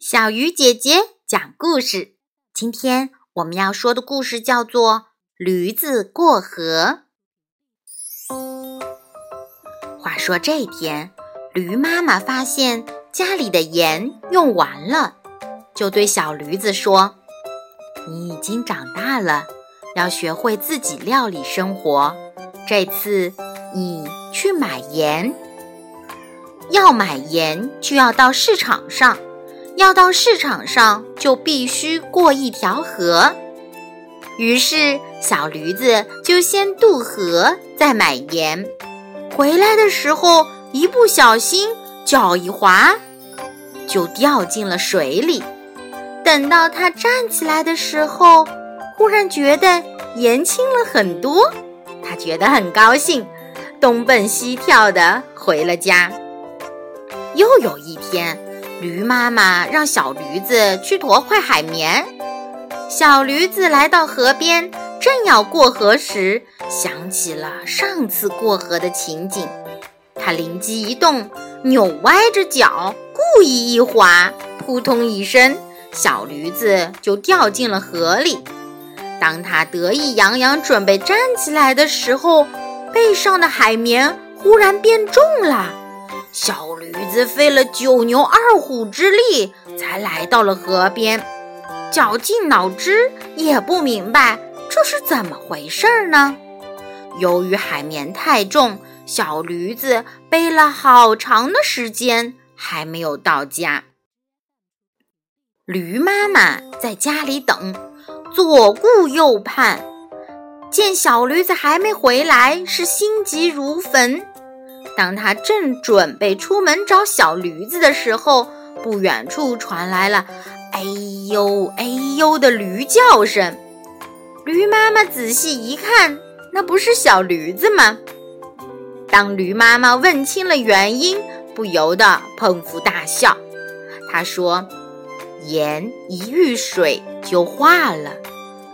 小鱼姐姐讲故事。今天我们要说的故事叫做《驴子过河》。话说这天，驴妈妈发现家里的盐用完了，就对小驴子说：“你已经长大了，要学会自己料理生活。这次你去买盐。”要买盐，就要到市场上；要到市场上，就必须过一条河。于是，小驴子就先渡河，再买盐。回来的时候，一不小心脚一滑，就掉进了水里。等到他站起来的时候，忽然觉得盐轻了很多，他觉得很高兴，东奔西跳的回了家。又有一天，驴妈妈让小驴子去驮块海绵。小驴子来到河边，正要过河时，想起了上次过河的情景。他灵机一动，扭歪着脚，故意一滑，扑通一声，小驴子就掉进了河里。当他得意洋洋准备站起来的时候，背上的海绵忽然变重了。小驴子费了九牛二虎之力，才来到了河边，绞尽脑汁也不明白这是怎么回事儿呢。由于海绵太重，小驴子背了好长的时间还没有到家。驴妈妈在家里等，左顾右盼，见小驴子还没回来，是心急如焚。当他正准备出门找小驴子的时候，不远处传来了“哎呦哎呦”的驴叫声。驴妈妈仔细一看，那不是小驴子吗？当驴妈妈问清了原因，不由得捧腹大笑。她说：“盐一遇水就化了，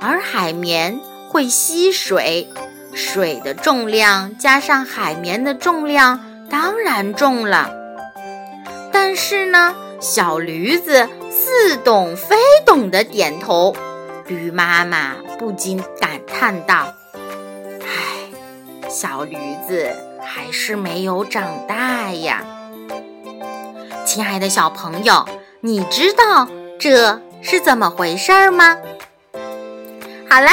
而海绵会吸水。”水的重量加上海绵的重量，当然重了。但是呢，小驴子似懂非懂的点头。驴妈妈不禁感叹道：“唉，小驴子还是没有长大呀。”亲爱的小朋友，你知道这是怎么回事吗？好啦。